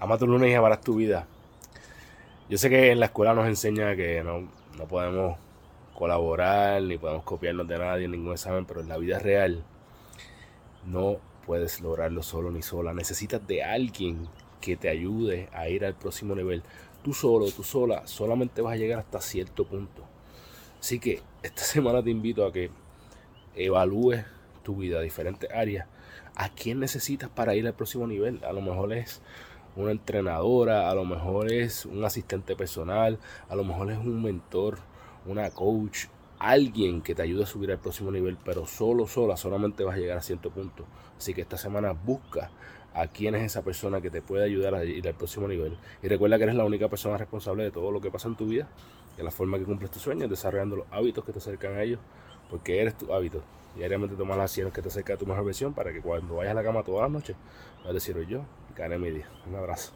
Ama tu lunes y amarás tu vida. Yo sé que en la escuela nos enseña que no, no podemos colaborar ni podemos copiarnos de nadie en ningún examen, pero en la vida real no puedes lograrlo solo ni sola. Necesitas de alguien que te ayude a ir al próximo nivel. Tú solo, tú sola, solamente vas a llegar hasta cierto punto. Así que esta semana te invito a que evalúes tu vida, diferentes áreas. ¿A quién necesitas para ir al próximo nivel? A lo mejor es una entrenadora, a lo mejor es un asistente personal, a lo mejor es un mentor, una coach, alguien que te ayude a subir al próximo nivel, pero solo, sola, solamente vas a llegar a cierto punto. Así que esta semana busca a quién es esa persona que te puede ayudar a ir al próximo nivel. Y recuerda que eres la única persona responsable de todo lo que pasa en tu vida, y la forma que cumples tus sueños, desarrollando los hábitos que te acercan a ellos, porque eres tu hábito. Diariamente tomas las acciones que te acercan a tu mejor versión para que cuando vayas a la cama todas las noches, vas a decir yo, mi día. Un abrazo.